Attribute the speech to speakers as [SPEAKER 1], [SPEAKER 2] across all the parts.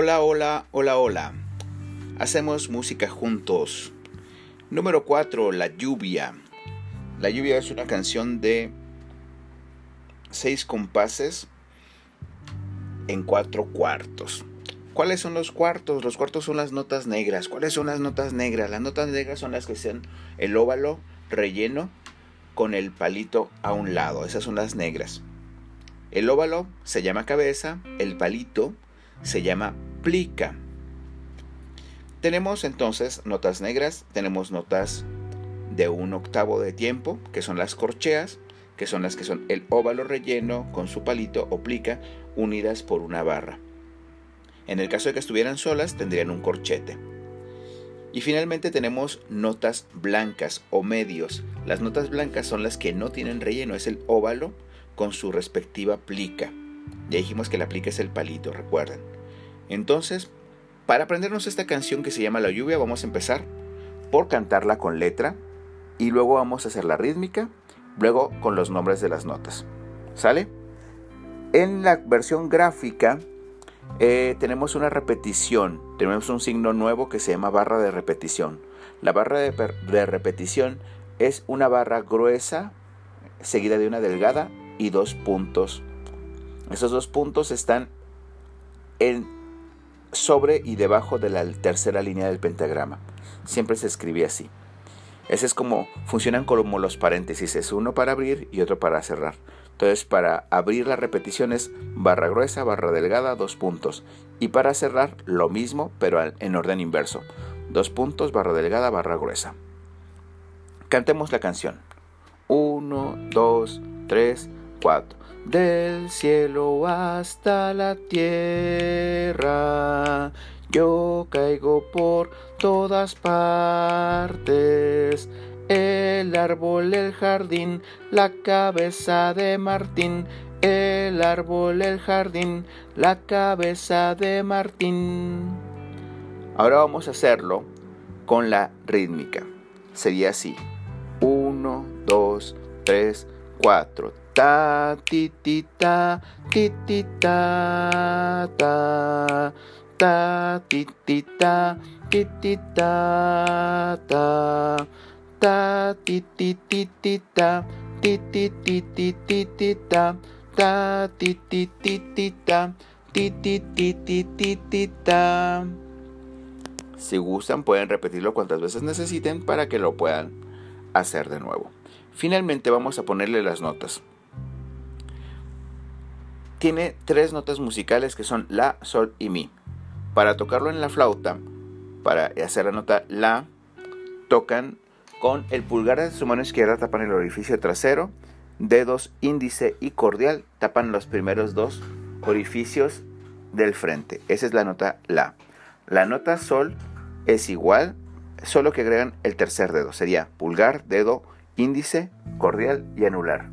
[SPEAKER 1] Hola, hola, hola, hola. Hacemos música juntos. Número 4, La lluvia. La lluvia es una canción de seis compases en cuatro cuartos. ¿Cuáles son los cuartos? Los cuartos son las notas negras. ¿Cuáles son las notas negras? Las notas negras son las que sean el óvalo relleno con el palito a un lado. Esas son las negras. El óvalo se llama cabeza, el palito se llama plica. Tenemos entonces notas negras, tenemos notas de un octavo de tiempo, que son las corcheas, que son las que son el óvalo relleno con su palito o plica unidas por una barra. En el caso de que estuvieran solas, tendrían un corchete. Y finalmente tenemos notas blancas o medios. Las notas blancas son las que no tienen relleno, es el óvalo con su respectiva plica. Ya dijimos que la plica es el palito, recuerden. Entonces, para aprendernos esta canción que se llama La lluvia, vamos a empezar por cantarla con letra y luego vamos a hacer la rítmica, luego con los nombres de las notas. ¿Sale? En la versión gráfica eh, tenemos una repetición, tenemos un signo nuevo que se llama barra de repetición. La barra de repetición es una barra gruesa seguida de una delgada y dos puntos. Esos dos puntos están en sobre y debajo de la tercera línea del pentagrama. Siempre se escribe así. Ese es como funcionan como los paréntesis, es uno para abrir y otro para cerrar. Entonces, para abrir las repeticiones, barra gruesa, barra delgada, dos puntos. Y para cerrar, lo mismo, pero en orden inverso. Dos puntos, barra delgada, barra gruesa. Cantemos la canción. Uno, dos, tres, 4. Del cielo hasta la tierra, yo caigo por todas partes. El árbol, el jardín, la cabeza de Martín. El árbol, el jardín, la cabeza de Martín. Ahora vamos a hacerlo con la rítmica. Sería así. 1, 2, 3, 4 ta ti ti ta ti ti ta ta ta ti ti ta ti ti ta ta ta ti ti ti ti ta ti ti ti ti ti ti ta ta ti ti ti ti ta ti ti ti ti ti ti ta si gustan pueden repetirlo cuantas veces necesiten para que lo puedan hacer de nuevo. Finalmente vamos a ponerle las notas tiene tres notas musicales que son La, Sol y Mi. Para tocarlo en la flauta, para hacer la nota La, tocan con el pulgar de su mano izquierda, tapan el orificio trasero, dedos índice y cordial, tapan los primeros dos orificios del frente. Esa es la nota La. La nota Sol es igual, solo que agregan el tercer dedo. Sería pulgar, dedo, índice, cordial y anular.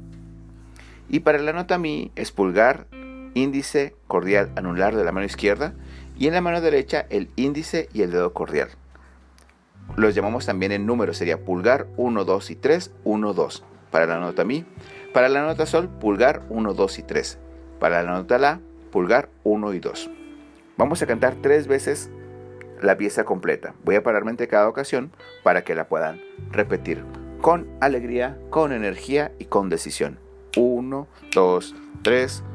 [SPEAKER 1] Y para la nota Mi es pulgar, índice, cordial, anular de la mano izquierda y en la mano derecha el índice y el dedo cordial. Los llamamos también en números, sería pulgar 1, 2 y 3, 1, 2. Para la nota Mi, para la nota Sol, pulgar 1, 2 y 3. Para la nota La, pulgar 1 y 2. Vamos a cantar tres veces la pieza completa. Voy a pararme entre cada ocasión para que la puedan repetir con alegría, con energía y con decisión. 1, 2, 3, 4.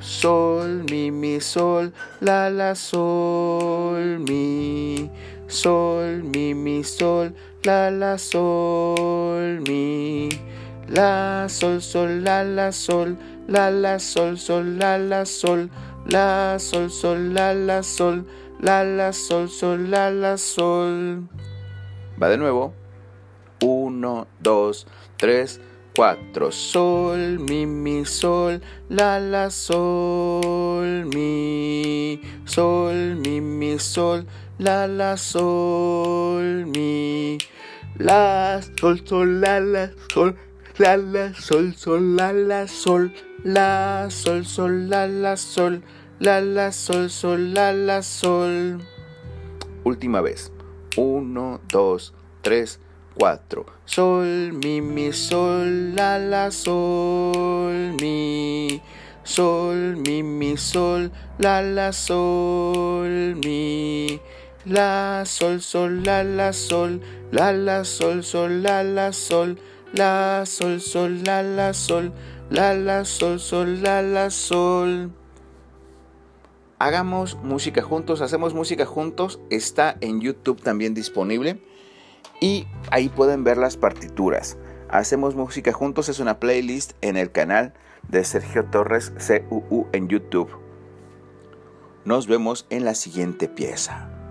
[SPEAKER 1] Sol, mi, mi, sol, la, la, sol, mi. Sol, mi, mi, sol, la, la, sol, mi. La, sol, sol, la, la, sol, la, la, sol, sol, la, la, sol, la, sol, sol, la, la, sol, la, la, sol, sol, la, la, sol. Va de nuevo. 1, 2, 3, 4. Sol, mi, mi, sol, la, la, sol, mi. Sol, mi, mi, sol, la, la, sol, mi. La, sol, sol, la, la, sol, la, la, sol, sol, la, la, sol. La, sol, sol, la, la, sol, la, la, sol, sol, la, la, sol. Última vez. 1, 2, 3, 4. Sol, mi, mi, sol, la, la, sol, mi. sol, mi, mi, sol, la, la, sol, mi. La, sol, sol, la, la, sol, la, la, sol, sol, la, la, sol, la, sol, sol, la, la, sol, la, la, sol, sol, la, la, sol. Hagamos música juntos, hacemos música juntos, está en YouTube también disponible y ahí pueden ver las partituras. Hacemos música juntos es una playlist en el canal de Sergio Torres CUU en YouTube. Nos vemos en la siguiente pieza.